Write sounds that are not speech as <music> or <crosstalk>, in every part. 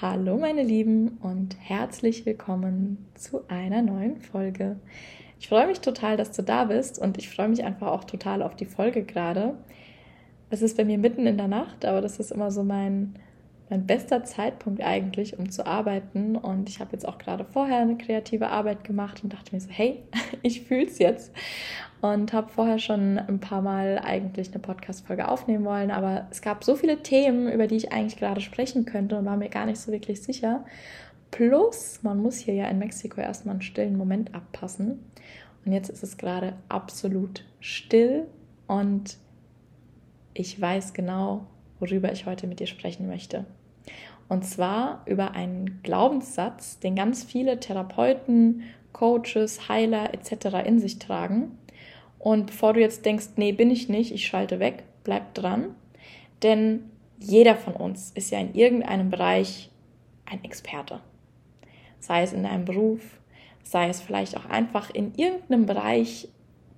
Hallo meine Lieben und herzlich willkommen zu einer neuen Folge. Ich freue mich total, dass du da bist und ich freue mich einfach auch total auf die Folge gerade. Es ist bei mir mitten in der Nacht, aber das ist immer so mein mein bester Zeitpunkt eigentlich, um zu arbeiten. Und ich habe jetzt auch gerade vorher eine kreative Arbeit gemacht und dachte mir so, hey, <laughs> ich fühle es jetzt. Und habe vorher schon ein paar Mal eigentlich eine Podcast-Folge aufnehmen wollen, aber es gab so viele Themen, über die ich eigentlich gerade sprechen könnte und war mir gar nicht so wirklich sicher. Plus, man muss hier ja in Mexiko erstmal einen stillen Moment abpassen. Und jetzt ist es gerade absolut still und ich weiß genau, worüber ich heute mit dir sprechen möchte. Und zwar über einen Glaubenssatz, den ganz viele Therapeuten, Coaches, Heiler etc. in sich tragen. Und bevor du jetzt denkst, nee, bin ich nicht, ich schalte weg, bleib dran. Denn jeder von uns ist ja in irgendeinem Bereich ein Experte. Sei es in deinem Beruf, sei es vielleicht auch einfach in irgendeinem Bereich,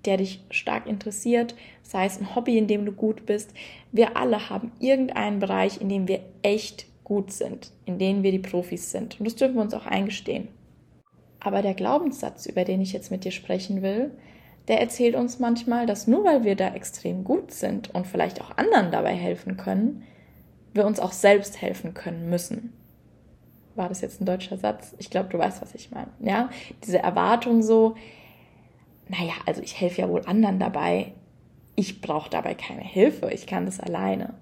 der dich stark interessiert, sei es ein Hobby, in dem du gut bist. Wir alle haben irgendeinen Bereich, in dem wir echt gut sind, in denen wir die Profis sind. Und das dürfen wir uns auch eingestehen. Aber der Glaubenssatz, über den ich jetzt mit dir sprechen will, der erzählt uns manchmal, dass nur weil wir da extrem gut sind und vielleicht auch anderen dabei helfen können, wir uns auch selbst helfen können müssen. War das jetzt ein deutscher Satz? Ich glaube, du weißt, was ich meine. Ja, diese Erwartung so, naja, also ich helfe ja wohl anderen dabei, ich brauche dabei keine Hilfe, ich kann das alleine.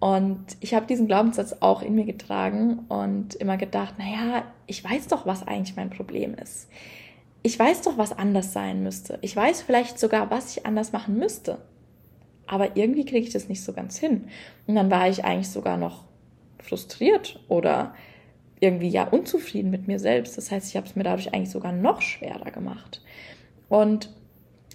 Und ich habe diesen Glaubenssatz auch in mir getragen und immer gedacht, naja, ich weiß doch, was eigentlich mein Problem ist. Ich weiß doch, was anders sein müsste. Ich weiß vielleicht sogar, was ich anders machen müsste. Aber irgendwie kriege ich das nicht so ganz hin. Und dann war ich eigentlich sogar noch frustriert oder irgendwie ja unzufrieden mit mir selbst. Das heißt, ich habe es mir dadurch eigentlich sogar noch schwerer gemacht. Und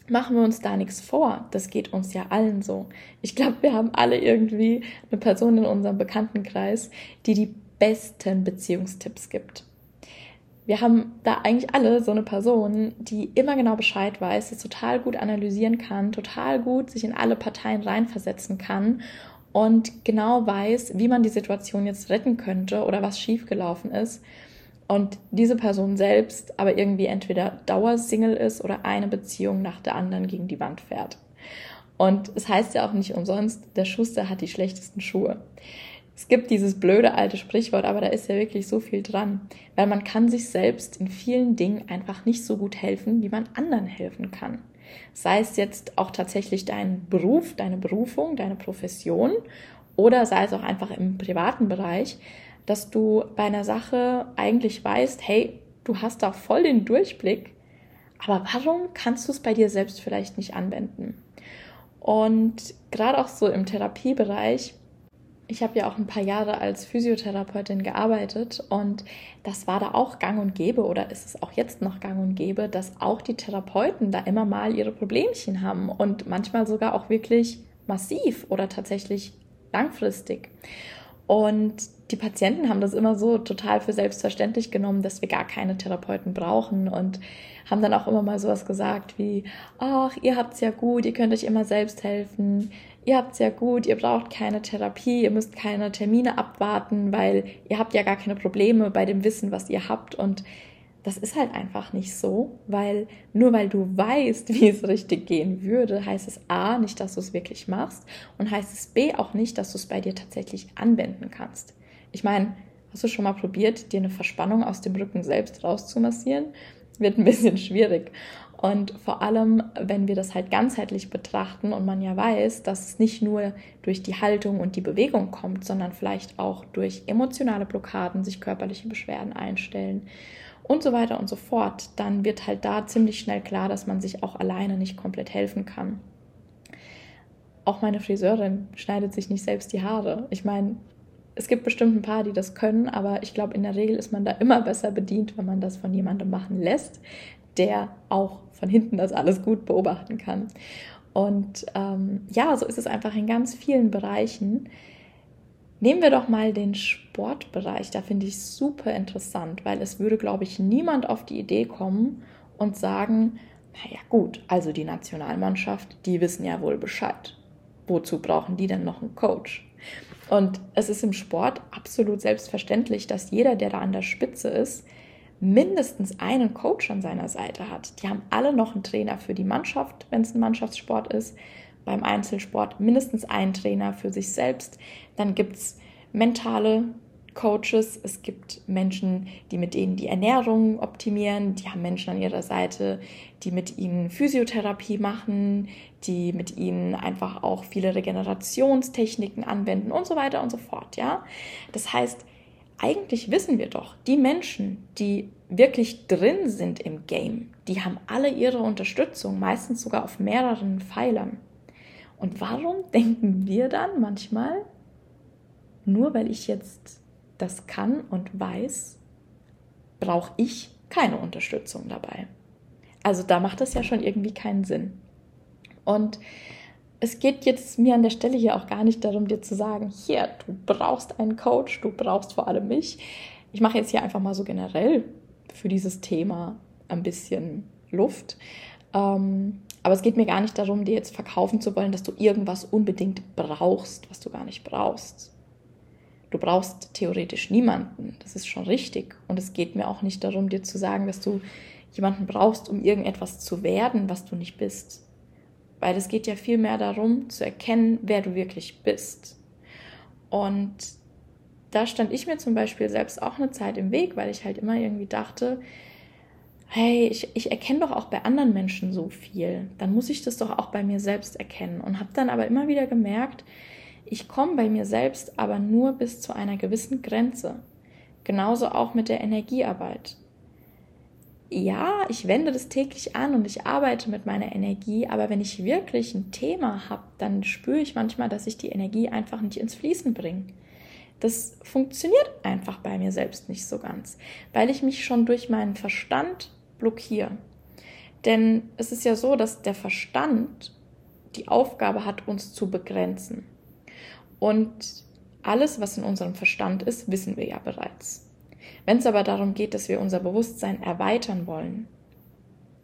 machen wir uns da nichts vor. Das geht uns ja allen so. Ich glaube, wir haben alle irgendwie eine Person in unserem Bekanntenkreis, die die besten Beziehungstipps gibt. Wir haben da eigentlich alle so eine Person, die immer genau Bescheid weiß, die total gut analysieren kann, total gut sich in alle Parteien reinversetzen kann und genau weiß, wie man die Situation jetzt retten könnte oder was schiefgelaufen ist und diese Person selbst aber irgendwie entweder Dauersingle ist oder eine Beziehung nach der anderen gegen die Wand fährt. Und es heißt ja auch nicht umsonst, der Schuster hat die schlechtesten Schuhe. Es gibt dieses blöde alte Sprichwort, aber da ist ja wirklich so viel dran, weil man kann sich selbst in vielen Dingen einfach nicht so gut helfen, wie man anderen helfen kann. Sei es jetzt auch tatsächlich dein Beruf, deine Berufung, deine Profession oder sei es auch einfach im privaten Bereich, dass du bei einer Sache eigentlich weißt, hey, du hast da voll den Durchblick, aber warum kannst du es bei dir selbst vielleicht nicht anwenden? Und gerade auch so im Therapiebereich, ich habe ja auch ein paar Jahre als Physiotherapeutin gearbeitet und das war da auch gang und gäbe oder ist es auch jetzt noch gang und gäbe, dass auch die Therapeuten da immer mal ihre Problemchen haben und manchmal sogar auch wirklich massiv oder tatsächlich langfristig. Und die Patienten haben das immer so total für selbstverständlich genommen, dass wir gar keine Therapeuten brauchen und haben dann auch immer mal sowas gesagt wie, ach, ihr habt's ja gut, ihr könnt euch immer selbst helfen, ihr habt's ja gut, ihr braucht keine Therapie, ihr müsst keine Termine abwarten, weil ihr habt ja gar keine Probleme bei dem Wissen, was ihr habt und das ist halt einfach nicht so, weil nur weil du weißt, <laughs> wie es richtig gehen würde, heißt es A, nicht, dass du es wirklich machst und heißt es B auch nicht, dass du es bei dir tatsächlich anwenden kannst. Ich meine, hast du schon mal probiert, dir eine Verspannung aus dem Rücken selbst rauszumassieren? Wird ein bisschen schwierig. Und vor allem, wenn wir das halt ganzheitlich betrachten und man ja weiß, dass es nicht nur durch die Haltung und die Bewegung kommt, sondern vielleicht auch durch emotionale Blockaden sich körperliche Beschwerden einstellen und so weiter und so fort, dann wird halt da ziemlich schnell klar, dass man sich auch alleine nicht komplett helfen kann. Auch meine Friseurin schneidet sich nicht selbst die Haare. Ich meine, es gibt bestimmt ein paar, die das können, aber ich glaube, in der Regel ist man da immer besser bedient, wenn man das von jemandem machen lässt, der auch von hinten das alles gut beobachten kann. Und ähm, ja, so ist es einfach in ganz vielen Bereichen. Nehmen wir doch mal den Sportbereich. Da finde ich super interessant, weil es würde, glaube ich, niemand auf die Idee kommen und sagen, naja gut, also die Nationalmannschaft, die wissen ja wohl Bescheid. Wozu brauchen die denn noch einen Coach? Und es ist im Sport absolut selbstverständlich, dass jeder, der da an der Spitze ist, mindestens einen Coach an seiner Seite hat. Die haben alle noch einen Trainer für die Mannschaft, wenn es ein Mannschaftssport ist. Beim Einzelsport mindestens einen Trainer für sich selbst. Dann gibt es mentale Coaches, es gibt Menschen, die mit denen die Ernährung optimieren, die haben Menschen an ihrer Seite, die mit ihnen Physiotherapie machen, die mit ihnen einfach auch viele Regenerationstechniken anwenden und so weiter und so fort, ja? Das heißt, eigentlich wissen wir doch, die Menschen, die wirklich drin sind im Game, die haben alle ihre Unterstützung, meistens sogar auf mehreren Pfeilern. Und warum denken wir dann manchmal, nur weil ich jetzt das kann und weiß, brauche ich keine Unterstützung dabei? Also da macht das ja schon irgendwie keinen Sinn. Und es geht jetzt mir an der Stelle hier auch gar nicht darum, dir zu sagen, hier, du brauchst einen Coach, du brauchst vor allem mich. Ich mache jetzt hier einfach mal so generell für dieses Thema ein bisschen Luft. Ähm, aber es geht mir gar nicht darum, dir jetzt verkaufen zu wollen, dass du irgendwas unbedingt brauchst, was du gar nicht brauchst. Du brauchst theoretisch niemanden, das ist schon richtig. Und es geht mir auch nicht darum, dir zu sagen, dass du jemanden brauchst, um irgendetwas zu werden, was du nicht bist. Weil es geht ja viel mehr darum, zu erkennen, wer du wirklich bist. Und da stand ich mir zum Beispiel selbst auch eine Zeit im Weg, weil ich halt immer irgendwie dachte, hey, ich, ich erkenne doch auch bei anderen Menschen so viel. Dann muss ich das doch auch bei mir selbst erkennen. Und habe dann aber immer wieder gemerkt, ich komme bei mir selbst aber nur bis zu einer gewissen Grenze. Genauso auch mit der Energiearbeit ja, ich wende das täglich an und ich arbeite mit meiner Energie, aber wenn ich wirklich ein Thema habe, dann spüre ich manchmal, dass ich die Energie einfach nicht ins Fließen bringe. Das funktioniert einfach bei mir selbst nicht so ganz, weil ich mich schon durch meinen Verstand blockiere. Denn es ist ja so, dass der Verstand die Aufgabe hat, uns zu begrenzen. Und alles, was in unserem Verstand ist, wissen wir ja bereits. Wenn es aber darum geht, dass wir unser Bewusstsein erweitern wollen,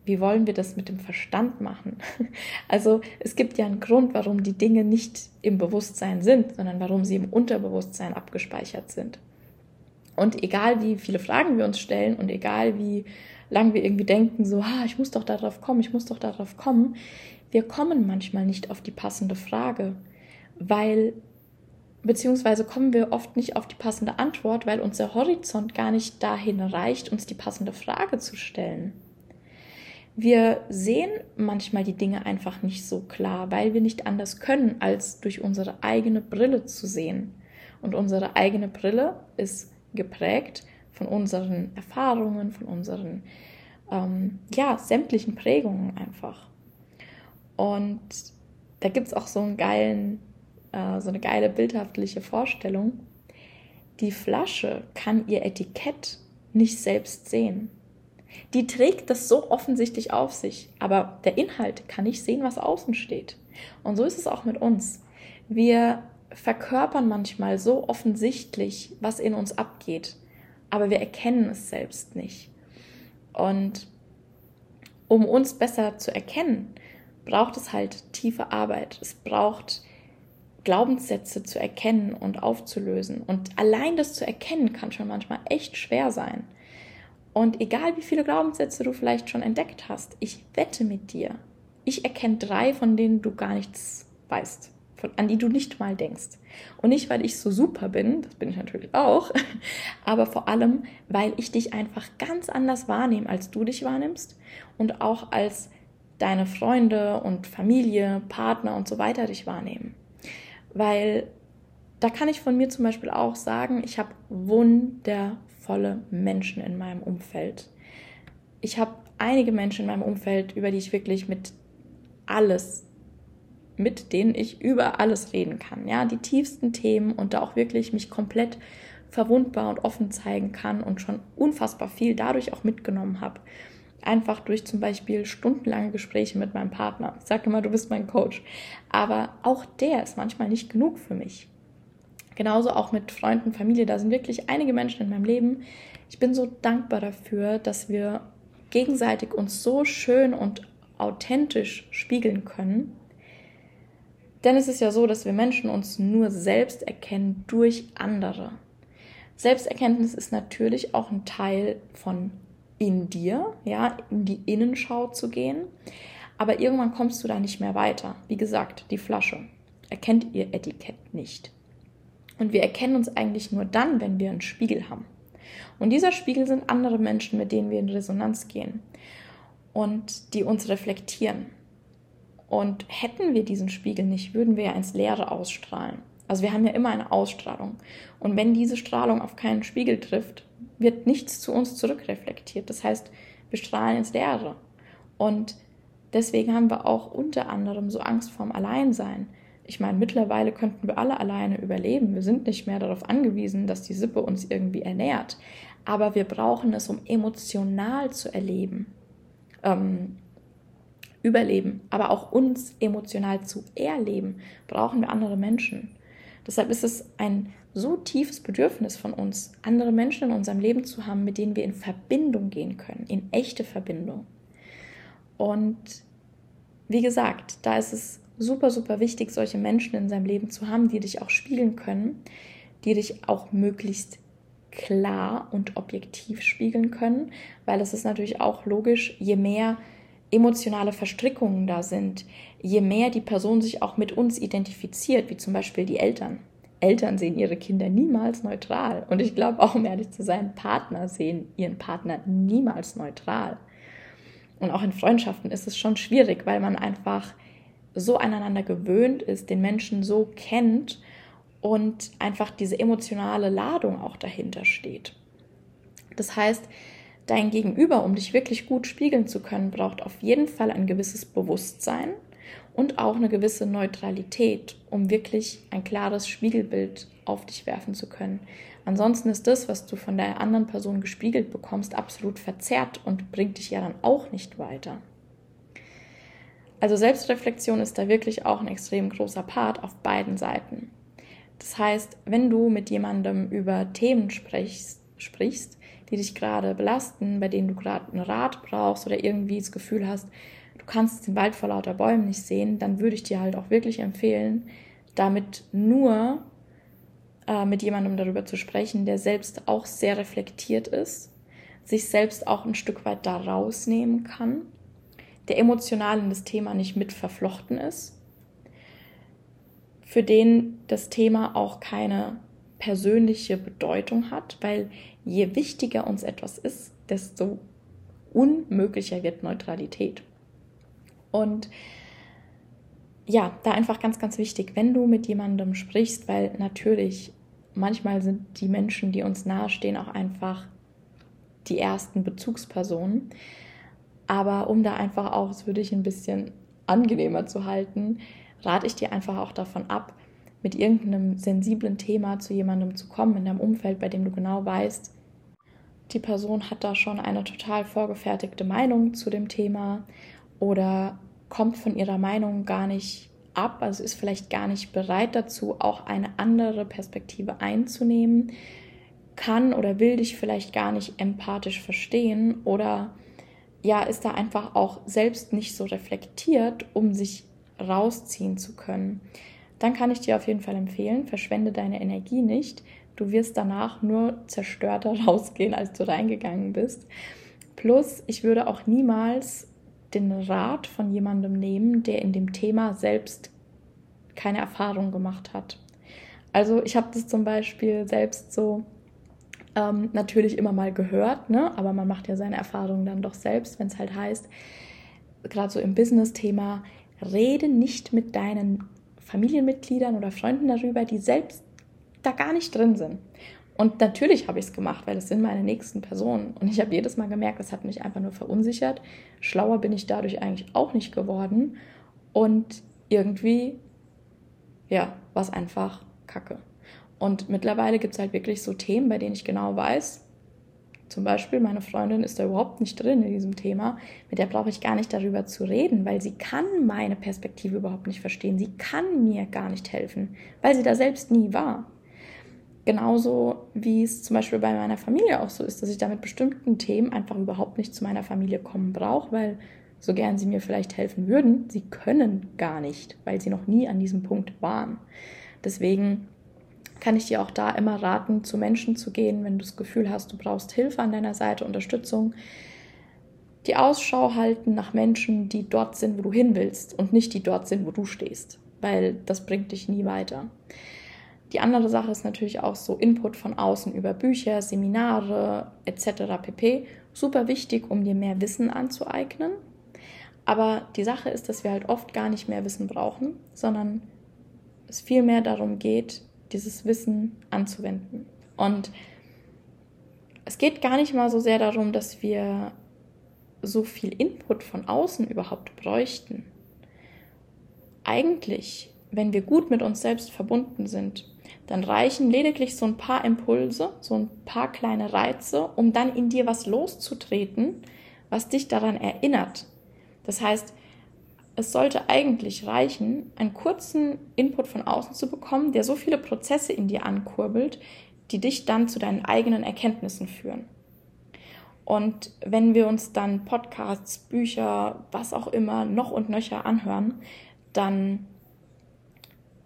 wie wollen wir das mit dem Verstand machen? <laughs> Also es gibt ja einen Grund, warum die Dinge nicht im Bewusstsein sind, sondern warum sie im Unterbewusstsein abgespeichert sind. Und egal wie viele Fragen wir uns stellen und egal wie lang wir irgendwie denken, so, ah, ich muss doch darauf kommen, ich muss doch darauf kommen, wir kommen manchmal nicht auf die passende Frage, weil beziehungsweise kommen wir oft nicht auf die passende Antwort, weil unser Horizont gar nicht dahin reicht, uns die passende Frage zu stellen. Wir sehen manchmal die Dinge einfach nicht so klar, weil wir nicht anders können, als durch unsere eigene Brille zu sehen. Und unsere eigene Brille ist geprägt von unseren Erfahrungen, von unseren ähm, ja, sämtlichen Prägungen einfach. Und da gibt es auch so einen geilen äh, so eine geile bildhaftliche Vorstellung. Die Flasche kann ihr Etikett nicht selbst sehen. Die trägt das so offensichtlich auf sich, aber der Inhalt kann nicht sehen, was außen steht. Und so ist es auch mit uns. Wir verkörpern manchmal so offensichtlich, was in uns abgeht, aber wir erkennen es selbst nicht. Und um uns besser zu erkennen, braucht es halt tiefe Arbeit. Es braucht Glaubenssätze zu erkennen und aufzulösen. Und allein das zu erkennen kann schon manchmal echt schwer sein. Und egal wie viele Glaubenssätze du vielleicht schon entdeckt hast, ich wette mit dir, ich erkenne drei, von denen du gar nichts weißt, an die du nicht mal denkst. Und nicht, weil ich so super bin, das bin ich natürlich auch, <laughs> aber vor allem, weil ich dich einfach ganz anders wahrnehme, als du dich wahrnimmst und auch als deine Freunde und Familie, Partner und so weiter dich wahrnehmen. Weil da kann ich von mir zum Beispiel auch sagen, ich habe wundervolle Menschen in meinem Umfeld. Ich habe einige Menschen in meinem Umfeld, über die ich wirklich mit alles, mit denen ich über alles reden kann. Ja, die tiefsten Themen und da auch wirklich mich komplett verwundbar und offen zeigen kann und schon unfassbar viel dadurch auch mitgenommen habe. Einfach durch zum Beispiel stundenlange Gespräche mit meinem Partner. Ich sage immer, du bist mein Coach. Aber auch der ist manchmal nicht genug für mich. Genauso auch mit Freunden, Familie. Da sind wirklich einige Menschen in meinem Leben. Ich bin so dankbar dafür, dass wir gegenseitig uns so schön und authentisch spiegeln können. Denn es ist ja so, dass wir Menschen uns nur selbst erkennen durch andere. Selbsterkenntnis ist natürlich auch ein Teil von in dir, ja, in die Innenschau zu gehen. Aber irgendwann kommst du da nicht mehr weiter. Wie gesagt, die Flasche erkennt ihr Etikett nicht. Und wir erkennen uns eigentlich nur dann, wenn wir einen Spiegel haben. Und dieser Spiegel sind andere Menschen, mit denen wir in Resonanz gehen und die uns reflektieren. Und hätten wir diesen Spiegel nicht, würden wir ja ins Leere ausstrahlen. Also wir haben ja immer eine Ausstrahlung. Und wenn diese Strahlung auf keinen Spiegel trifft, wird nichts zu uns zurückreflektiert. Das heißt, wir strahlen ins Leere. Und deswegen haben wir auch unter anderem so Angst vorm Alleinsein. Ich meine, mittlerweile könnten wir alle alleine überleben. Wir sind nicht mehr darauf angewiesen, dass die Sippe uns irgendwie ernährt. Aber wir brauchen es, um emotional zu erleben. Ähm, überleben, aber auch uns emotional zu erleben, brauchen wir andere Menschen. Deshalb ist es ein so tiefes Bedürfnis von uns, andere Menschen in unserem Leben zu haben, mit denen wir in Verbindung gehen können, in echte Verbindung. Und wie gesagt, da ist es super, super wichtig, solche Menschen in seinem Leben zu haben, die dich auch spiegeln können, die dich auch möglichst klar und objektiv spiegeln können, weil es ist natürlich auch logisch, je mehr emotionale Verstrickungen da sind, je mehr die Person sich auch mit uns identifiziert, wie zum Beispiel die Eltern. Eltern sehen ihre Kinder niemals neutral. Und ich glaube auch, um ehrlich zu sein, Partner sehen ihren Partner niemals neutral. Und auch in Freundschaften ist es schon schwierig, weil man einfach so aneinander gewöhnt ist, den Menschen so kennt und einfach diese emotionale Ladung auch dahinter steht. Das heißt, dein Gegenüber, um dich wirklich gut spiegeln zu können, braucht auf jeden Fall ein gewisses Bewusstsein und auch eine gewisse Neutralität, um wirklich ein klares Spiegelbild auf dich werfen zu können. Ansonsten ist das, was du von der anderen Person gespiegelt bekommst, absolut verzerrt und bringt dich ja dann auch nicht weiter. Also Selbstreflexion ist da wirklich auch ein extrem großer Part auf beiden Seiten. Das heißt, wenn du mit jemandem über Themen sprichst, sprichst die dich gerade belasten, bei denen du gerade einen Rat brauchst oder irgendwie das Gefühl hast, kannst den Wald vor lauter Bäumen nicht sehen, dann würde ich dir halt auch wirklich empfehlen, damit nur äh, mit jemandem darüber zu sprechen, der selbst auch sehr reflektiert ist, sich selbst auch ein Stück weit da rausnehmen kann, der emotional in das Thema nicht mit verflochten ist für den das Thema auch keine persönliche Bedeutung hat, weil je wichtiger uns etwas ist, desto unmöglicher wird Neutralität. Und ja, da einfach ganz, ganz wichtig, wenn du mit jemandem sprichst, weil natürlich manchmal sind die Menschen, die uns nahestehen, auch einfach die ersten Bezugspersonen. Aber um da einfach auch, das würde ich ein bisschen angenehmer zu halten, rate ich dir einfach auch davon ab, mit irgendeinem sensiblen Thema zu jemandem zu kommen in deinem Umfeld, bei dem du genau weißt, die Person hat da schon eine total vorgefertigte Meinung zu dem Thema oder kommt von ihrer Meinung gar nicht ab, also ist vielleicht gar nicht bereit dazu, auch eine andere Perspektive einzunehmen, kann oder will dich vielleicht gar nicht empathisch verstehen oder ja, ist da einfach auch selbst nicht so reflektiert, um sich rausziehen zu können, dann kann ich dir auf jeden Fall empfehlen, verschwende deine Energie nicht. Du wirst danach nur zerstörter <laughs> rausgehen, als du reingegangen bist. Plus, ich würde auch niemals den Rat von jemandem nehmen, der in dem Thema selbst keine Erfahrung gemacht hat. Also ich habe das zum Beispiel selbst so ähm, natürlich immer mal gehört, ne? aber man macht ja seine Erfahrungen dann doch selbst, wenn es halt heißt, gerade so im Business-Thema, rede nicht mit deinen Familienmitgliedern oder Freunden darüber, die selbst da gar nicht drin sind. Und natürlich habe ich es gemacht, weil es sind meine nächsten Personen. Und ich habe jedes Mal gemerkt, es hat mich einfach nur verunsichert. Schlauer bin ich dadurch eigentlich auch nicht geworden. Und irgendwie, ja, war es einfach kacke. Und mittlerweile gibt es halt wirklich so Themen, bei denen ich genau weiß, zum Beispiel meine Freundin ist da überhaupt nicht drin in diesem Thema, mit der brauche ich gar nicht darüber zu reden, weil sie kann meine Perspektive überhaupt nicht verstehen. Sie kann mir gar nicht helfen, weil sie da selbst nie war. Genauso wie es zum Beispiel bei meiner Familie auch so ist, dass ich da mit bestimmten Themen einfach überhaupt nicht zu meiner Familie kommen brauche, weil so gern sie mir vielleicht helfen würden, sie können gar nicht, weil sie noch nie an diesem Punkt waren. Deswegen kann ich dir auch da immer raten, zu Menschen zu gehen, wenn du das Gefühl hast, du brauchst Hilfe an deiner Seite, Unterstützung. Die Ausschau halten nach Menschen, die dort sind, wo du hin willst und nicht die dort sind, wo du stehst, weil das bringt dich nie weiter. Die andere Sache ist natürlich auch so Input von außen über Bücher, Seminare etc. pp. Super wichtig, um dir mehr Wissen anzueignen. Aber die Sache ist, dass wir halt oft gar nicht mehr Wissen brauchen, sondern es vielmehr darum geht, dieses Wissen anzuwenden. Und es geht gar nicht mal so sehr darum, dass wir so viel Input von außen überhaupt bräuchten. Eigentlich, wenn wir gut mit uns selbst verbunden sind, dann reichen lediglich so ein paar Impulse, so ein paar kleine Reize, um dann in dir was loszutreten, was dich daran erinnert. Das heißt, es sollte eigentlich reichen, einen kurzen Input von außen zu bekommen, der so viele Prozesse in dir ankurbelt, die dich dann zu deinen eigenen Erkenntnissen führen. Und wenn wir uns dann Podcasts, Bücher, was auch immer noch und nöcher anhören, dann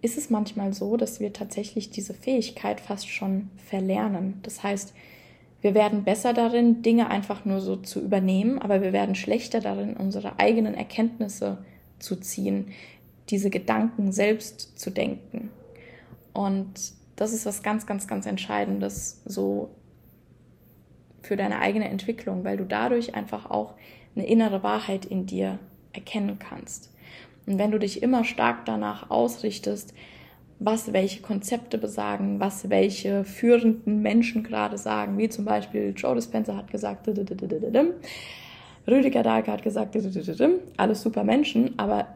ist es manchmal so, dass wir tatsächlich diese Fähigkeit fast schon verlernen. Das heißt, wir werden besser darin, Dinge einfach nur so zu übernehmen, aber wir werden schlechter darin, unsere eigenen Erkenntnisse zu ziehen, diese Gedanken selbst zu denken. Und das ist was ganz, ganz, ganz Entscheidendes so für deine eigene Entwicklung, weil du dadurch einfach auch eine innere Wahrheit in dir erkennen kannst. Und wenn du dich immer stark danach ausrichtest, was welche Konzepte besagen, was welche führenden Menschen gerade sagen, wie zum Beispiel Joe Dispenza hat gesagt, Rüdiger Dahlke hat gesagt, alles super Menschen, aber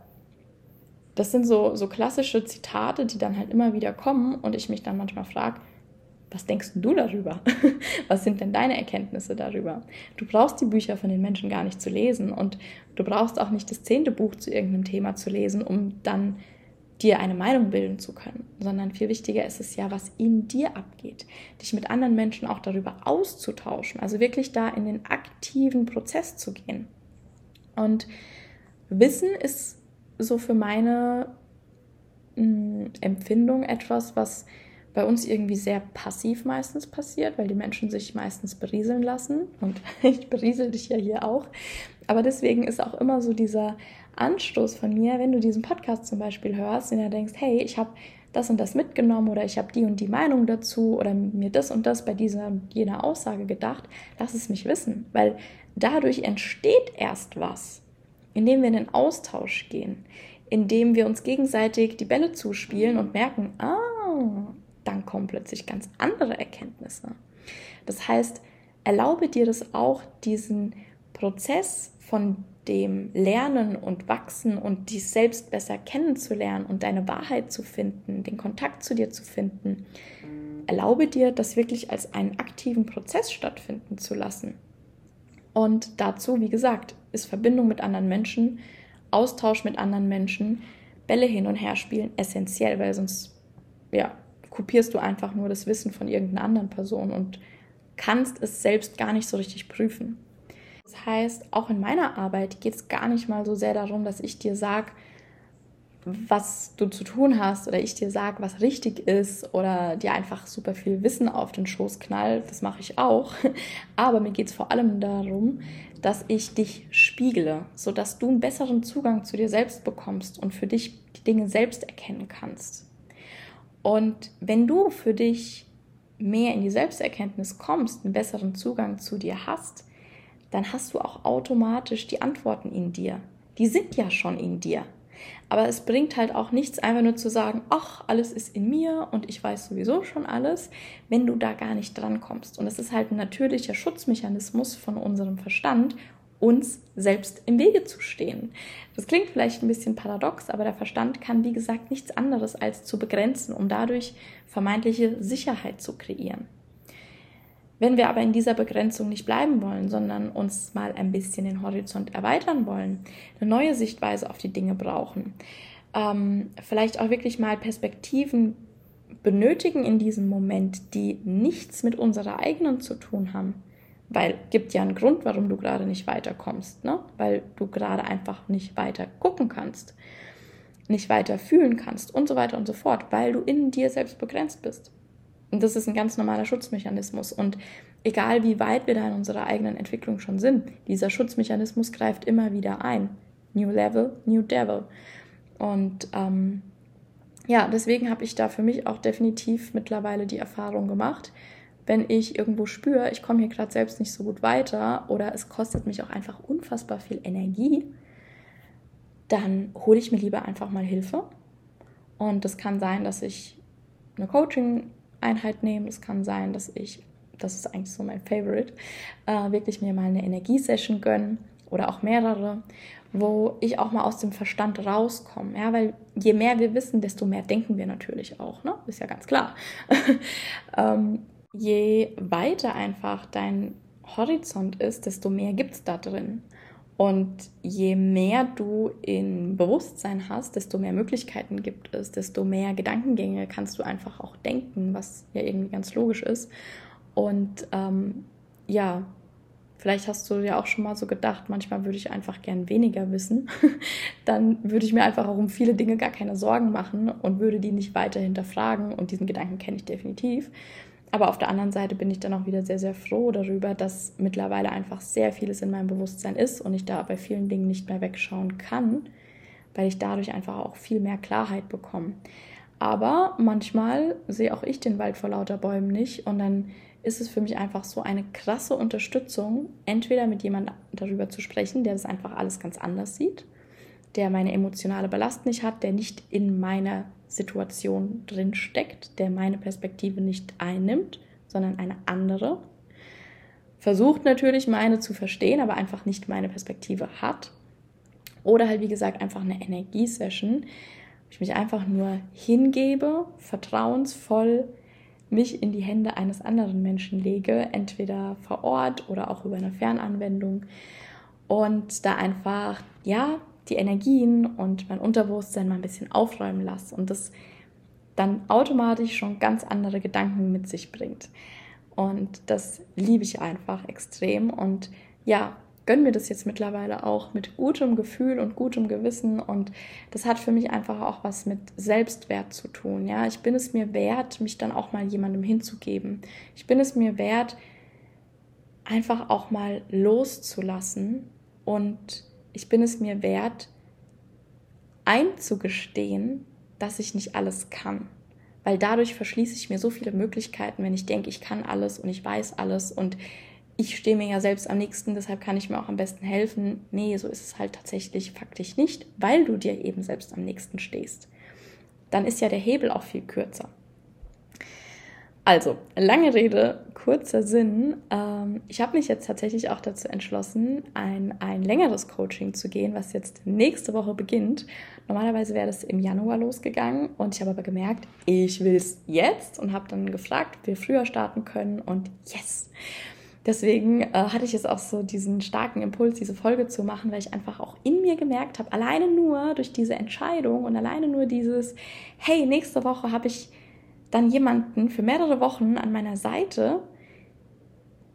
das sind so, so klassische Zitate, die dann halt immer wieder kommen und ich mich dann manchmal frage, was denkst du darüber? <laughs> Was sind denn deine Erkenntnisse darüber? Du brauchst die Bücher von den Menschen gar nicht zu lesen und du brauchst auch nicht das zehnte Buch zu irgendeinem Thema zu lesen, um dann dir eine Meinung bilden zu können, sondern viel wichtiger ist es ja, was in dir abgeht, dich mit anderen Menschen auch darüber auszutauschen, also wirklich da in den aktiven Prozess zu gehen. Und Wissen ist so für meine hm, Empfindung etwas, was bei uns irgendwie sehr passiv meistens passiert, weil die Menschen sich meistens berieseln lassen. Und <laughs> ich beriesel dich ja hier auch. Aber deswegen ist auch immer so dieser Anstoß von mir, wenn du diesen Podcast zum Beispiel hörst und du denkst, hey, ich habe das und das mitgenommen oder ich habe die und die Meinung dazu oder mir das und das bei dieser und jener Aussage gedacht, lass es mich wissen, weil dadurch entsteht erst was, indem wir in den Austausch gehen, indem wir uns gegenseitig die Bälle zuspielen und merken, ah, dann kommen plötzlich ganz andere Erkenntnisse. Das heißt, erlaube dir das auch, diesen Prozess von dem Lernen und Wachsen und dich selbst besser kennenzulernen und deine Wahrheit zu finden, den Kontakt zu dir zu finden, erlaube dir, das wirklich als einen aktiven Prozess stattfinden zu lassen. Und dazu, wie gesagt, ist Verbindung mit anderen Menschen, Austausch mit anderen Menschen, Bälle hin und her spielen essentiell, weil sonst ja, kopierst du einfach nur das Wissen von irgendeiner anderen Person und kannst es selbst gar nicht so richtig prüfen. Das heißt, auch in meiner Arbeit geht es gar nicht mal so sehr darum, dass ich dir sage, was du zu tun hast oder ich dir sage, was richtig ist oder dir einfach super viel Wissen auf den Schoß knall, das mache ich auch. <laughs> Aber mir geht es vor allem darum, dass ich dich spiegle, sodass du einen besseren Zugang zu dir selbst bekommst und für dich die Dinge selbst erkennen kannst. Und wenn du für dich mehr in die Selbsterkenntnis kommst, einen besseren Zugang zu dir hast, dann hast du auch automatisch die Antworten in dir. Die sind ja schon in dir. Aber es bringt halt auch nichts, einfach nur zu sagen, ach, alles ist in mir und ich weiß sowieso schon alles, wenn du da gar nicht drankommst. Und es ist halt ein natürlicher Schutzmechanismus von unserem Verstand, uns selbst im Wege zu stehen. Das klingt vielleicht ein bisschen paradox, aber der Verstand kann, wie gesagt, nichts anderes als zu begrenzen, um dadurch vermeintliche Sicherheit zu kreieren. Wenn wir aber in dieser Begrenzung nicht bleiben wollen, sondern uns mal ein bisschen den Horizont erweitern wollen, eine neue Sichtweise auf die Dinge brauchen, ähm, vielleicht auch wirklich mal Perspektiven benötigen in diesem Moment, die nichts mit unserer eigenen zu tun haben, weil gibt ja einen Grund, warum du gerade nicht weiterkommst, ne? Weil du gerade einfach nicht weiter gucken kannst, nicht weiter fühlen kannst und so weiter und so fort, weil du in dir selbst begrenzt bist. Und das ist ein ganz normaler Schutzmechanismus. Und egal wie weit wir da in unserer eigenen Entwicklung schon sind, dieser Schutzmechanismus greift immer wieder ein. New Level, New Devil. Und ähm, ja, deswegen habe ich da für mich auch definitiv mittlerweile die Erfahrung gemacht, wenn ich irgendwo spüre, ich komme hier gerade selbst nicht so gut weiter oder es kostet mich auch einfach unfassbar viel Energie, dann hole ich mir lieber einfach mal Hilfe. Und das kann sein, dass ich eine Coaching Einheit nehmen. Das kann sein, dass ich, das ist eigentlich so mein Favorite, äh, wirklich mir mal eine Energiesession gönnen oder auch mehrere, wo ich auch mal aus dem Verstand rauskomme. Ja, weil je mehr wir wissen, desto mehr denken wir natürlich auch. Ne? Ist ja ganz klar. <laughs> ähm, je weiter einfach dein Horizont ist, desto mehr gibt es da drin. Und je mehr du in Bewusstsein hast, desto mehr Möglichkeiten gibt es, desto mehr Gedankengänge kannst du einfach auch denken, was ja irgendwie ganz logisch ist. Und ähm, ja, vielleicht hast du ja auch schon mal so gedacht, manchmal würde ich einfach gern weniger wissen. <laughs> Dann würde ich mir einfach auch um viele Dinge gar keine Sorgen machen und würde die nicht weiter hinterfragen. Und diesen Gedanken kenne ich definitiv. Aber auf der anderen Seite bin ich dann auch wieder sehr, sehr froh darüber, dass mittlerweile einfach sehr vieles in meinem Bewusstsein ist und ich da bei vielen Dingen nicht mehr wegschauen kann, weil ich dadurch einfach auch viel mehr Klarheit bekomme. Aber manchmal sehe auch ich den Wald vor lauter Bäumen nicht und dann ist es für mich einfach so eine krasse Unterstützung, entweder mit jemandem darüber zu sprechen, der das einfach alles ganz anders sieht, der meine emotionale Ballast nicht hat, der nicht in meiner Situation drin steckt, der meine Perspektive nicht einnimmt, sondern eine andere. Versucht natürlich meine zu verstehen, aber einfach nicht meine Perspektive hat. Oder halt, wie gesagt, einfach eine Energiesession, wo ich mich einfach nur hingebe, vertrauensvoll mich in die Hände eines anderen Menschen lege, entweder vor Ort oder auch über eine Fernanwendung und da einfach, ja, die Energien und mein Unterbewusstsein mal ein bisschen aufräumen lasse und das dann automatisch schon ganz andere Gedanken mit sich bringt. Und das liebe ich einfach extrem und ja, gönne mir das jetzt mittlerweile auch mit gutem Gefühl und gutem Gewissen und das hat für mich einfach auch was mit Selbstwert zu tun. Ja, ich bin es mir wert, mich dann auch mal jemandem hinzugeben. Ich bin es mir wert, einfach auch mal loszulassen und ich bin es mir wert, einzugestehen, dass ich nicht alles kann. Weil dadurch verschließe ich mir so viele Möglichkeiten, wenn ich denke, ich kann alles und ich weiß alles und ich stehe mir ja selbst am nächsten, deshalb kann ich mir auch am besten helfen. Nee, so ist es halt tatsächlich faktisch nicht, weil du dir eben selbst am nächsten stehst. Dann ist ja der Hebel auch viel kürzer. Also, lange Rede, kurzer Sinn. Ähm, ich habe mich jetzt tatsächlich auch dazu entschlossen, ein, ein längeres Coaching zu gehen, was jetzt nächste Woche beginnt. Normalerweise wäre das im Januar losgegangen und ich habe aber gemerkt, ich will es jetzt und habe dann gefragt, ob wir früher starten können und yes! Deswegen äh, hatte ich jetzt auch so diesen starken Impuls, diese Folge zu machen, weil ich einfach auch in mir gemerkt habe, alleine nur durch diese Entscheidung und alleine nur dieses, hey, nächste Woche habe ich dann jemanden für mehrere Wochen an meiner Seite,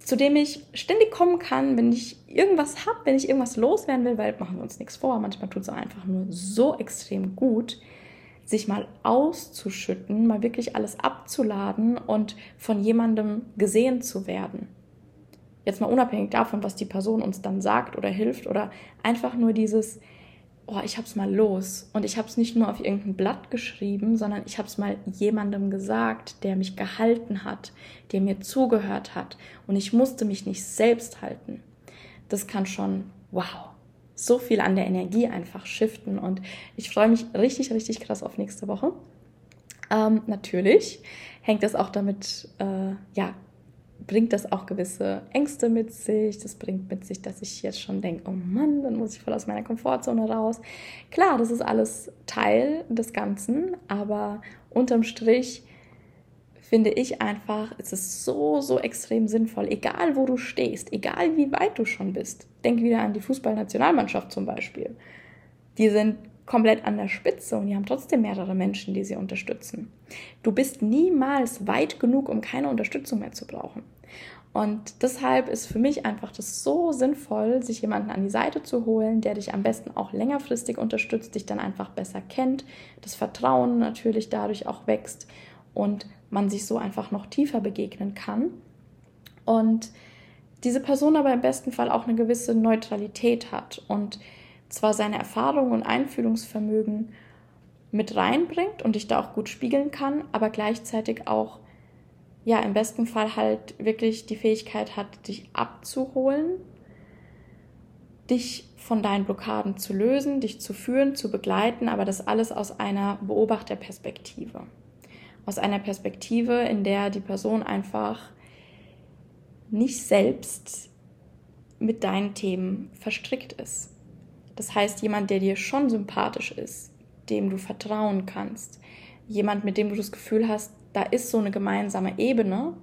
zu dem ich ständig kommen kann, wenn ich irgendwas habe, wenn ich irgendwas loswerden will, weil machen wir uns nichts vor, manchmal tut es einfach nur so extrem gut, sich mal auszuschütten, mal wirklich alles abzuladen und von jemandem gesehen zu werden. Jetzt mal unabhängig davon, was die Person uns dann sagt oder hilft oder einfach nur dieses, oh, ich hab's mal los. Und ich hab's nicht nur auf irgendein Blatt geschrieben, sondern ich hab's mal jemandem gesagt, der mich gehalten hat, der mir zugehört hat. Und ich musste mich nicht selbst halten. Das kann schon, wow, so viel an der Energie einfach shiften. Und ich freue mich richtig, richtig krass auf nächste Woche. Ähm, natürlich hängt das auch damit, äh, ja, bringt das auch gewisse Ängste mit sich. Das bringt mit sich, dass ich jetzt schon denke, oh Mann, dann muss ich voll aus meiner Komfortzone raus. Klar, das ist alles Teil des Ganzen, aber unterm Strich finde ich einfach, es ist so, so extrem sinnvoll, egal wo du stehst, egal wie weit du schon bist. Denk wieder an die Fußballnationalmannschaft zum Beispiel. Die sind komplett an der Spitze und die haben trotzdem mehrere Menschen, die sie unterstützen. Du bist niemals weit genug, um keine Unterstützung mehr zu brauchen. Und deshalb ist für mich einfach das so sinnvoll, sich jemanden an die Seite zu holen, der dich am besten auch längerfristig unterstützt, dich dann einfach besser kennt, das Vertrauen natürlich dadurch auch wächst und man sich so einfach noch tiefer begegnen kann. Und diese Person aber im besten Fall auch eine gewisse Neutralität hat und zwar seine Erfahrung und Einfühlungsvermögen mit reinbringt und dich da auch gut spiegeln kann, aber gleichzeitig auch ja, im besten Fall halt wirklich die Fähigkeit hat, dich abzuholen, dich von deinen Blockaden zu lösen, dich zu führen, zu begleiten, aber das alles aus einer Beobachterperspektive. Aus einer Perspektive, in der die Person einfach nicht selbst mit deinen Themen verstrickt ist. Das heißt, jemand, der dir schon sympathisch ist, dem du vertrauen kannst, jemand, mit dem du das Gefühl hast, da ist so eine gemeinsame Ebene,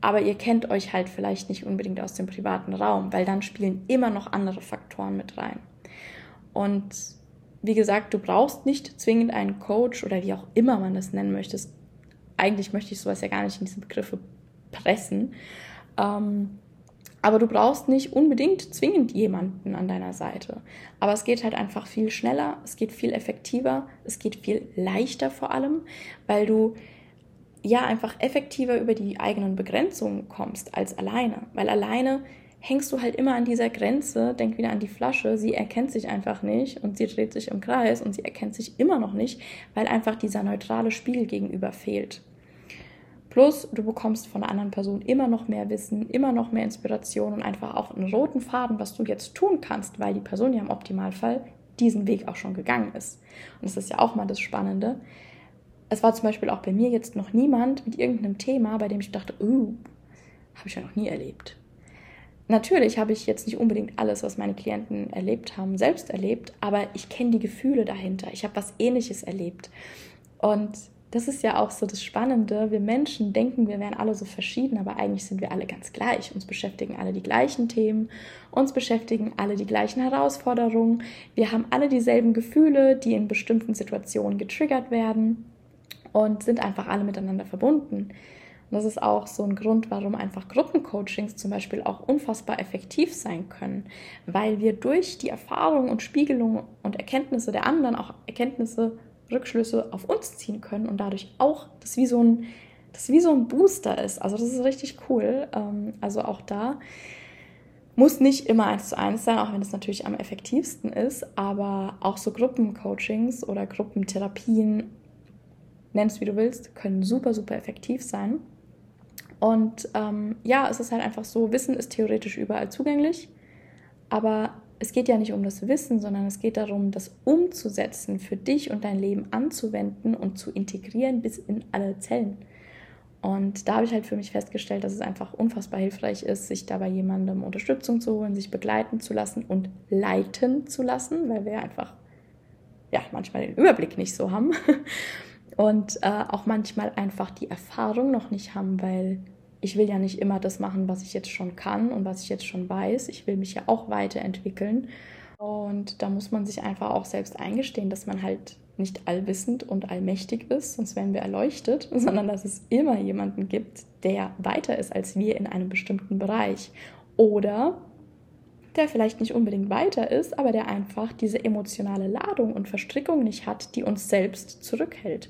aber ihr kennt euch halt vielleicht nicht unbedingt aus dem privaten Raum, weil dann spielen immer noch andere Faktoren mit rein. Und wie gesagt, du brauchst nicht zwingend einen Coach oder wie auch immer man das nennen möchte. Eigentlich möchte ich sowas ja gar nicht in diese Begriffe pressen. Ähm, aber du brauchst nicht unbedingt zwingend jemanden an deiner Seite. Aber es geht halt einfach viel schneller, es geht viel effektiver, es geht viel leichter vor allem, weil du ja einfach effektiver über die eigenen Begrenzungen kommst als alleine. Weil alleine hängst du halt immer an dieser Grenze, denk wieder an die Flasche, sie erkennt sich einfach nicht und sie dreht sich im Kreis und sie erkennt sich immer noch nicht, weil einfach dieser neutrale Spiegel gegenüber fehlt. Plus, du bekommst von der anderen Person immer noch mehr Wissen, immer noch mehr Inspiration und einfach auch einen roten Faden, was du jetzt tun kannst, weil die Person ja im Optimalfall diesen Weg auch schon gegangen ist. Und das ist ja auch mal das Spannende es war zum Beispiel auch bei mir jetzt noch niemand mit irgendeinem Thema, bei dem ich dachte, uh, habe ich ja noch nie erlebt. Natürlich habe ich jetzt nicht unbedingt alles, was meine Klienten erlebt haben, selbst erlebt, aber ich kenne die Gefühle dahinter. Ich habe was Ähnliches erlebt. Und das ist ja auch so das Spannende. Wir Menschen denken, wir wären alle so verschieden, aber eigentlich sind wir alle ganz gleich. Uns beschäftigen alle die gleichen Themen, uns beschäftigen alle die gleichen Herausforderungen. Wir haben alle dieselben Gefühle, die in bestimmten Situationen getriggert werden und sind einfach alle miteinander verbunden. Und das ist auch so ein Grund, warum einfach Gruppencoachings zum Beispiel auch unfassbar effektiv sein können, weil wir durch die Erfahrung und Spiegelung und Erkenntnisse der anderen auch Erkenntnisse, Rückschlüsse auf uns ziehen können und dadurch auch das wie so ein, das wie so ein Booster ist. Also das ist richtig cool. Ähm, also auch da muss nicht immer eins zu eins sein, auch wenn es natürlich am effektivsten ist, aber auch so Gruppencoachings oder Gruppentherapien nennst, wie du willst, können super, super effektiv sein. Und ähm, ja, es ist halt einfach so, Wissen ist theoretisch überall zugänglich, aber es geht ja nicht um das Wissen, sondern es geht darum, das umzusetzen, für dich und dein Leben anzuwenden und zu integrieren bis in alle Zellen. Und da habe ich halt für mich festgestellt, dass es einfach unfassbar hilfreich ist, sich dabei jemandem Unterstützung zu holen, sich begleiten zu lassen und leiten zu lassen, weil wir einfach ja manchmal den Überblick nicht so haben <laughs> und äh, auch manchmal einfach die Erfahrung noch nicht haben, weil ich will ja nicht immer das machen, was ich jetzt schon kann und was ich jetzt schon weiß. Ich will mich ja auch weiterentwickeln. Und da muss man sich einfach auch selbst eingestehen, dass man halt nicht allwissend und allmächtig ist, sonst wären wir erleuchtet, <laughs> sondern dass es immer jemanden gibt, der weiter ist als wir in einem bestimmten Bereich. Oder der vielleicht nicht unbedingt weiter ist, aber der einfach diese emotionale Ladung und Verstrickung nicht hat, die uns selbst zurückhält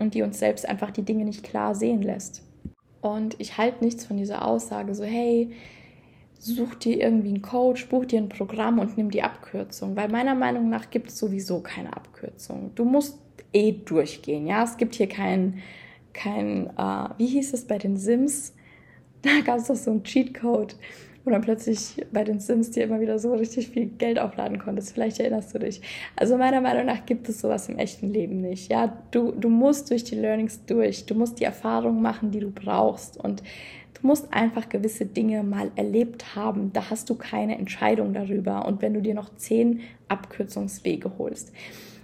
und die uns selbst einfach die Dinge nicht klar sehen lässt. Und ich halte nichts von dieser Aussage so, hey, such dir irgendwie einen Coach, buch dir ein Programm und nimm die Abkürzung, weil meiner Meinung nach gibt es sowieso keine Abkürzung. Du musst eh durchgehen, ja. Es gibt hier kein, kein äh, wie hieß es bei den Sims? <laughs> Da gab es doch so einen Cheatcode wo dann plötzlich bei den Sims dir immer wieder so richtig viel Geld aufladen konntest. Vielleicht erinnerst du dich. Also meiner Meinung nach gibt es sowas im echten Leben nicht. Ja, du, du musst durch die Learnings durch. Du musst die Erfahrungen machen, die du brauchst. Und du musst einfach gewisse Dinge mal erlebt haben. Da hast du keine Entscheidung darüber. Und wenn du dir noch zehn Abkürzungswege holst.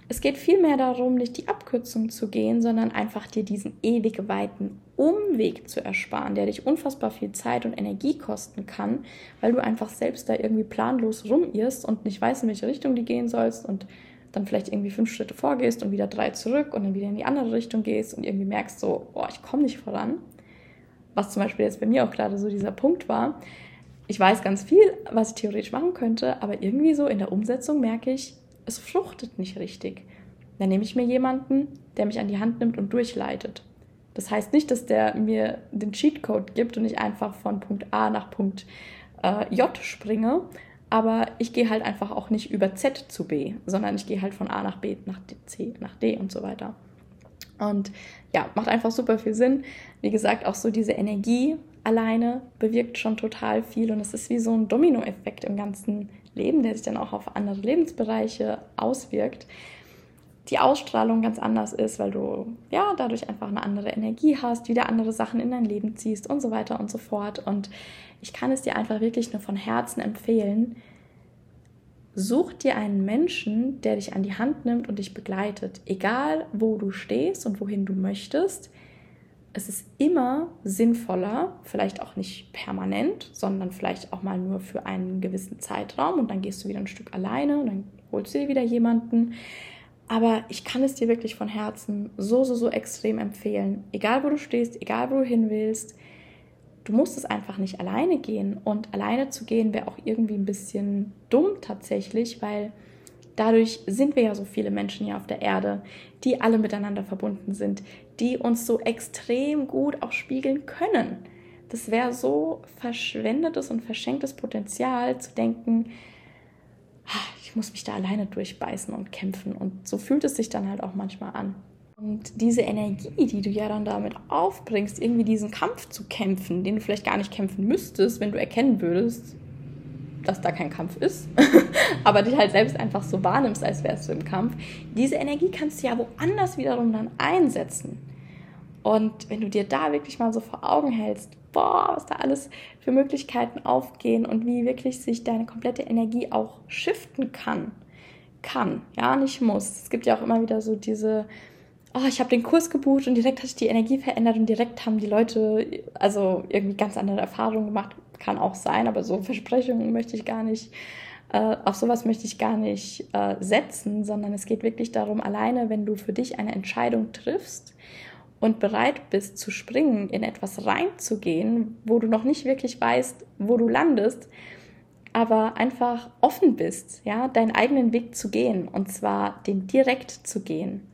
Es geht vielmehr darum, nicht die Abkürzung zu gehen, sondern einfach dir diesen ewig weiten Umweg zu ersparen, der dich unfassbar viel Zeit und Energie kosten kann, weil du einfach selbst da irgendwie planlos rumirrst und nicht weißt, in welche Richtung du gehen sollst und dann vielleicht irgendwie fünf Schritte vorgehst und wieder drei zurück und dann wieder in die andere Richtung gehst und irgendwie merkst so, oh, ich komme nicht voran. Was zum Beispiel jetzt bei mir auch gerade so dieser Punkt war. Ich weiß ganz viel, was ich theoretisch machen könnte, aber irgendwie so in der Umsetzung merke ich, es fruchtet nicht richtig. Dann nehme ich mir jemanden, der mich an die Hand nimmt und durchleitet. Das heißt nicht, dass der mir den Cheatcode gibt und ich einfach von Punkt A nach Punkt äh, J springe, aber ich gehe halt einfach auch nicht über Z zu B, sondern ich gehe halt von A nach B, nach C, nach D und so weiter. Und ja, macht einfach super viel Sinn. Wie gesagt, auch so diese Energie alleine bewirkt schon total viel und es ist wie so ein Dominoeffekt im ganzen Leben, der sich dann auch auf andere Lebensbereiche auswirkt, die Ausstrahlung ganz anders ist, weil du ja dadurch einfach eine andere Energie hast, wieder andere Sachen in dein Leben ziehst und so weiter und so fort. Und ich kann es dir einfach wirklich nur von Herzen empfehlen. Such dir einen Menschen, der dich an die Hand nimmt und dich begleitet, egal wo du stehst und wohin du möchtest es ist immer sinnvoller, vielleicht auch nicht permanent, sondern vielleicht auch mal nur für einen gewissen Zeitraum und dann gehst du wieder ein Stück alleine und dann holst du dir wieder jemanden. Aber ich kann es dir wirklich von Herzen so, so, so extrem empfehlen. Egal wo du stehst, egal wo du hin willst, du musst es einfach nicht alleine gehen. Und alleine zu gehen wäre auch irgendwie ein bisschen dumm tatsächlich, weil dadurch sind wir ja so viele Menschen hier auf der Erde, die alle miteinander verbunden sind, die uns so extrem gut auch spiegeln können. Das wäre so verschwendetes und verschenktes Potenzial zu denken, ich muss mich da alleine durchbeißen und kämpfen. Und so fühlt es sich dann halt auch manchmal an. Und diese Energie, die du ja dann damit aufbringst, irgendwie diesen Kampf zu kämpfen, den du vielleicht gar nicht kämpfen müsstest, wenn du erkennen würdest, dass da kein Kampf ist, <laughs> aber dich halt selbst einfach so wahrnimmst, als wärst du im Kampf, diese Energie kannst du ja woanders wiederum dann einsetzen. Und wenn du dir da wirklich mal so vor Augen hältst, boah, was da alles für Möglichkeiten aufgehen und wie wirklich sich deine komplette Energie auch shiften kann, kann, ja, nicht muss. Es gibt ja auch immer wieder so diese, oh, ich habe den Kurs gebucht und direkt hat sich die Energie verändert und direkt haben die Leute also irgendwie ganz andere Erfahrungen gemacht kann auch sein, aber so Versprechungen möchte ich gar nicht, äh, auf sowas möchte ich gar nicht äh, setzen, sondern es geht wirklich darum, alleine, wenn du für dich eine Entscheidung triffst und bereit bist zu springen, in etwas reinzugehen, wo du noch nicht wirklich weißt, wo du landest, aber einfach offen bist, ja, deinen eigenen Weg zu gehen und zwar den direkt zu gehen.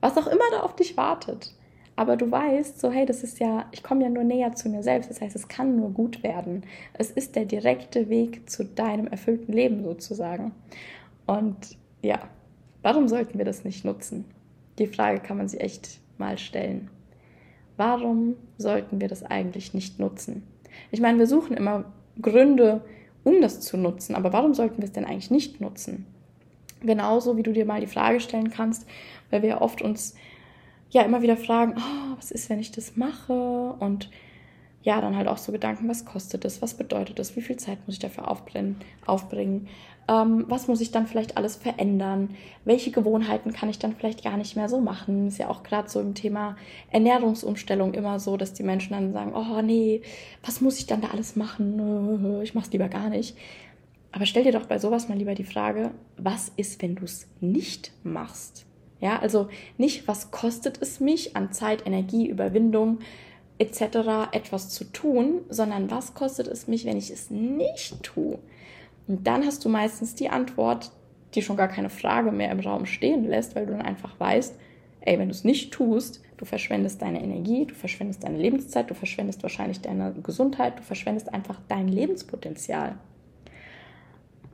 Was auch immer da auf dich wartet. Aber du weißt, so hey, das ist ja, ich komme ja nur näher zu mir selbst. Das heißt, es kann nur gut werden. Es ist der direkte Weg zu deinem erfüllten Leben sozusagen. Und ja, warum sollten wir das nicht nutzen? Die Frage kann man sich echt mal stellen. Warum sollten wir das eigentlich nicht nutzen? Ich meine, wir suchen immer Gründe, um das zu nutzen, aber warum sollten wir es denn eigentlich nicht nutzen? Genauso wie du dir mal die Frage stellen kannst, weil wir oft uns ja immer wieder fragen, oh, was ist, wenn ich das mache? Und ja, dann halt auch so Gedanken, was kostet das, was bedeutet das, wie viel Zeit muss ich dafür aufbringen, aufbringen, ähm, was muss ich dann vielleicht alles verändern, welche Gewohnheiten kann ich dann vielleicht gar nicht mehr so machen. Ist ja auch gerade so im Thema Ernährungsumstellung immer so, dass die Menschen dann sagen, oh nee, was muss ich dann da alles machen, <laughs> ich mach's lieber gar nicht. Aber stell dir doch bei sowas mal lieber die Frage, was ist, wenn du es nicht machst? Ja, also nicht, was kostet es mich an Zeit, Energie, Überwindung etc. etwas zu tun, sondern was kostet es mich, wenn ich es nicht tue? Und dann hast du meistens die Antwort, die schon gar keine Frage mehr im Raum stehen lässt, weil du dann einfach weißt, ey, wenn du es nicht tust, du verschwendest deine Energie, du verschwendest deine Lebenszeit, du verschwendest wahrscheinlich deine Gesundheit, du verschwendest einfach dein Lebenspotenzial.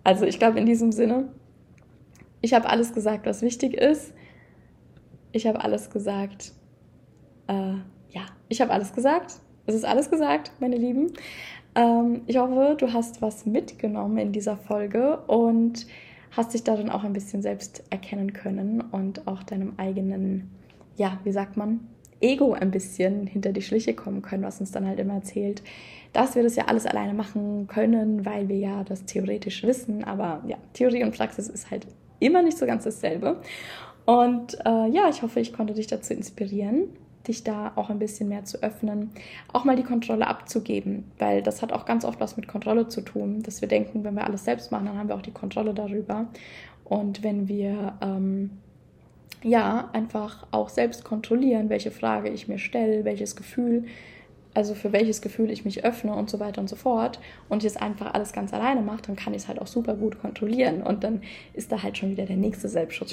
Also ich glaube in diesem Sinne, ich habe alles gesagt, was wichtig ist. Ich habe alles gesagt. Äh, ja, ich habe alles gesagt. Es ist alles gesagt, meine Lieben. Ähm, ich hoffe, du hast was mitgenommen in dieser Folge und hast dich darin auch ein bisschen selbst erkennen können und auch deinem eigenen, ja, wie sagt man, Ego ein bisschen hinter die Schliche kommen können, was uns dann halt immer erzählt, dass wir das ja alles alleine machen können, weil wir ja das theoretisch wissen. Aber ja, Theorie und Praxis ist halt immer nicht so ganz dasselbe. Und äh, ja, ich hoffe, ich konnte dich dazu inspirieren, dich da auch ein bisschen mehr zu öffnen, auch mal die Kontrolle abzugeben, weil das hat auch ganz oft was mit Kontrolle zu tun, dass wir denken, wenn wir alles selbst machen, dann haben wir auch die Kontrolle darüber. Und wenn wir ähm, ja einfach auch selbst kontrollieren, welche Frage ich mir stelle, welches Gefühl also für welches Gefühl ich mich öffne und so weiter und so fort und es einfach alles ganz alleine mache, dann kann ich es halt auch super gut kontrollieren und dann ist da halt schon wieder der nächste Selbstschutz,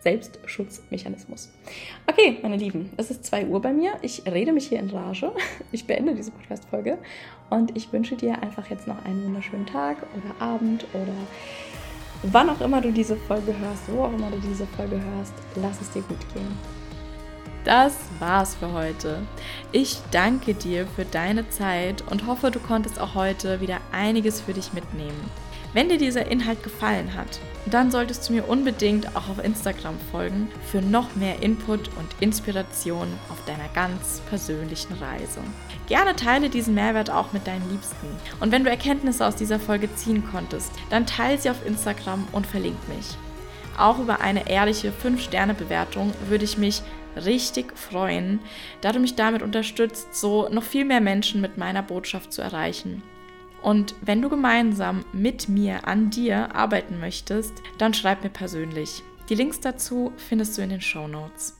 Selbstschutzmechanismus. Okay, meine Lieben, es ist 2 Uhr bei mir. Ich rede mich hier in Rage. <laughs> Ich beende diese Podcast-Folge und ich wünsche dir einfach jetzt noch einen wunderschönen Tag oder Abend oder wann auch immer du diese Folge hörst, wo auch immer du diese Folge hörst. Lass es dir gut gehen. Das war's für heute. Ich danke dir für deine Zeit und hoffe, du konntest auch heute wieder einiges für dich mitnehmen. Wenn dir dieser Inhalt gefallen hat, dann solltest du mir unbedingt auch auf Instagram folgen für noch mehr Input und Inspiration auf deiner ganz persönlichen Reise. Gerne teile diesen Mehrwert auch mit deinen Liebsten. Und wenn du Erkenntnisse aus dieser Folge ziehen konntest, dann teile sie auf Instagram und verlink mich. Auch über eine ehrliche 5-Sterne-Bewertung würde ich mich richtig freuen, da du mich damit unterstützt, so noch viel mehr Menschen mit meiner Botschaft zu erreichen. Und wenn du gemeinsam mit mir an dir arbeiten möchtest, dann schreib mir persönlich. Die Links dazu findest du in den Show Notes.